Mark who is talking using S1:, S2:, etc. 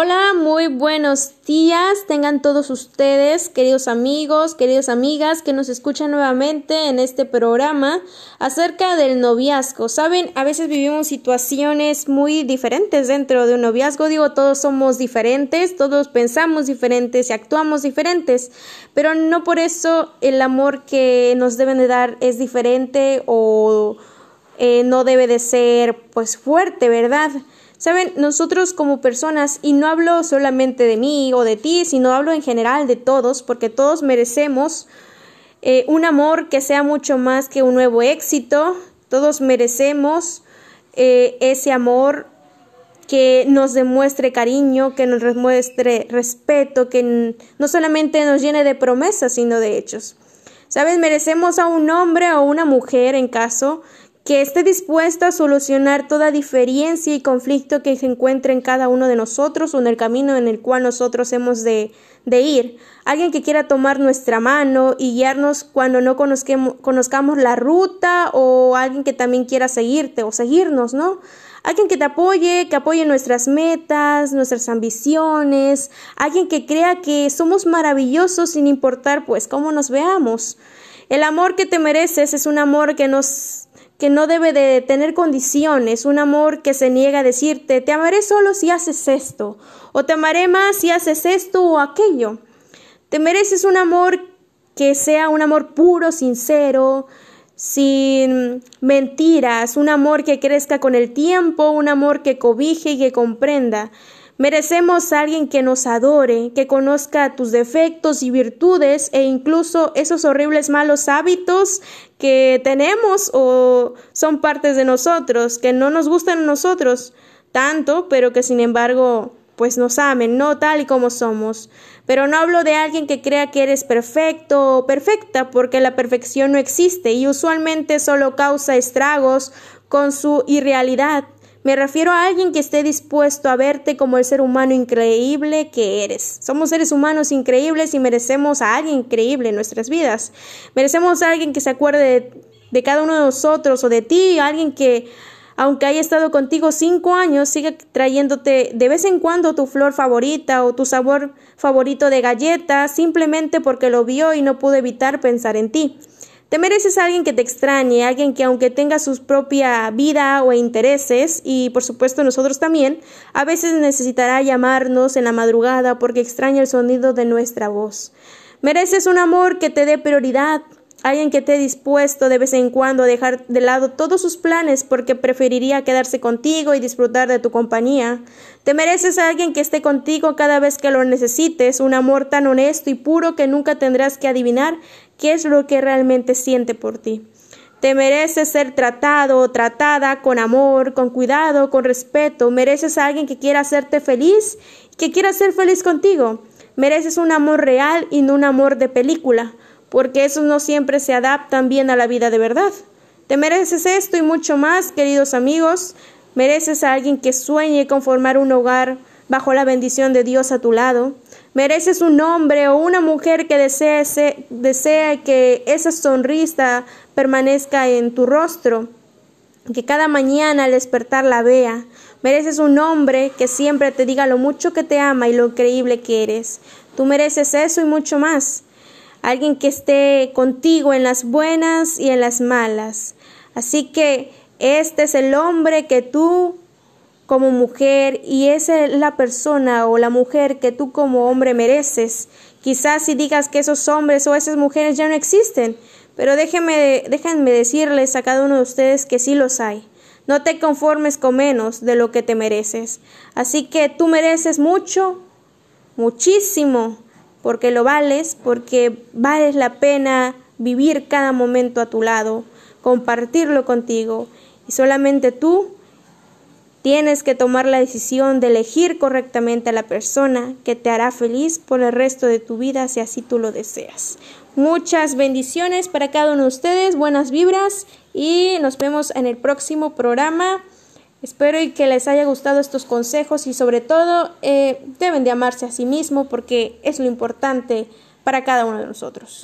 S1: Hola, muy buenos días. Tengan todos ustedes, queridos amigos, queridas amigas, que nos escuchan nuevamente en este programa acerca del noviazgo. Saben, a veces vivimos situaciones muy diferentes dentro de un noviazgo. Digo, todos somos diferentes, todos pensamos diferentes y actuamos diferentes, pero no por eso el amor que nos deben de dar es diferente o eh, no debe de ser pues fuerte, ¿verdad? Saben, nosotros como personas, y no hablo solamente de mí o de ti, sino hablo en general de todos, porque todos merecemos eh, un amor que sea mucho más que un nuevo éxito, todos merecemos eh, ese amor que nos demuestre cariño, que nos demuestre respeto, que no solamente nos llene de promesas, sino de hechos. ¿Sabes? Merecemos a un hombre o una mujer, en caso, que esté dispuesta a solucionar toda diferencia y conflicto que se encuentre en cada uno de nosotros o en el camino en el cual nosotros hemos de, de ir. Alguien que quiera tomar nuestra mano y guiarnos cuando no conozcamos la ruta o alguien que también quiera seguirte o seguirnos, ¿no? Alguien que te apoye, que apoye nuestras metas, nuestras ambiciones, alguien que crea que somos maravillosos sin importar pues cómo nos veamos. El amor que te mereces es un amor que nos que no debe de tener condiciones, un amor que se niega a decirte, te amaré solo si haces esto, o te amaré más si haces esto o aquello. Te mereces un amor que sea un amor puro, sincero, sin mentiras, un amor que crezca con el tiempo, un amor que cobije y que comprenda. Merecemos a alguien que nos adore, que conozca tus defectos y virtudes e incluso esos horribles malos hábitos que tenemos o son partes de nosotros, que no nos gustan a nosotros tanto, pero que sin embargo pues nos amen, no tal y como somos. Pero no hablo de alguien que crea que eres perfecto o perfecta, porque la perfección no existe y usualmente solo causa estragos con su irrealidad. Me refiero a alguien que esté dispuesto a verte como el ser humano increíble que eres. Somos seres humanos increíbles y merecemos a alguien increíble en nuestras vidas. Merecemos a alguien que se acuerde de, cada uno de nosotros o de ti, alguien que aunque haya estado contigo cinco años, siga trayéndote de vez en cuando tu flor favorita o tu sabor favorito de galleta, simplemente porque lo vio y no pudo evitar pensar en ti. Te mereces a alguien que te extrañe, alguien que aunque tenga su propia vida o intereses, y por supuesto nosotros también, a veces necesitará llamarnos en la madrugada porque extraña el sonido de nuestra voz. Mereces un amor que te dé prioridad, alguien que esté dispuesto de vez en cuando a dejar de lado todos sus planes porque preferiría quedarse contigo y disfrutar de tu compañía. Te mereces a alguien que esté contigo cada vez que lo necesites, un amor tan honesto y puro que nunca tendrás que adivinar qué es lo que realmente siente por ti. Te mereces ser tratado o tratada con amor, con cuidado, con respeto. Mereces a alguien que quiera hacerte feliz, que quiera ser feliz contigo. Mereces un amor real y no un amor de película porque esos no siempre se adaptan bien a la vida de verdad. Te mereces esto y mucho más, queridos amigos. Mereces a alguien que sueñe con formar un hogar bajo la bendición de Dios a tu lado. Mereces un hombre o una mujer que desee, desee que esa sonrisa permanezca en tu rostro, que cada mañana al despertar la vea. Mereces un hombre que siempre te diga lo mucho que te ama y lo increíble que eres. Tú mereces eso y mucho más alguien que esté contigo en las buenas y en las malas. Así que este es el hombre que tú como mujer y esa es la persona o la mujer que tú como hombre mereces. Quizás si digas que esos hombres o esas mujeres ya no existen, pero déjenme, déjenme decirles a cada uno de ustedes que sí los hay. No te conformes con menos de lo que te mereces. Así que tú mereces mucho, muchísimo porque lo vales, porque vales la pena vivir cada momento a tu lado, compartirlo contigo y solamente tú tienes que tomar la decisión de elegir correctamente a la persona que te hará feliz por el resto de tu vida si así tú lo deseas. Muchas bendiciones para cada uno de ustedes, buenas vibras y nos vemos en el próximo programa. Espero y que les haya gustado estos consejos y sobre todo eh, deben de amarse a sí mismo porque es lo importante para cada uno de nosotros.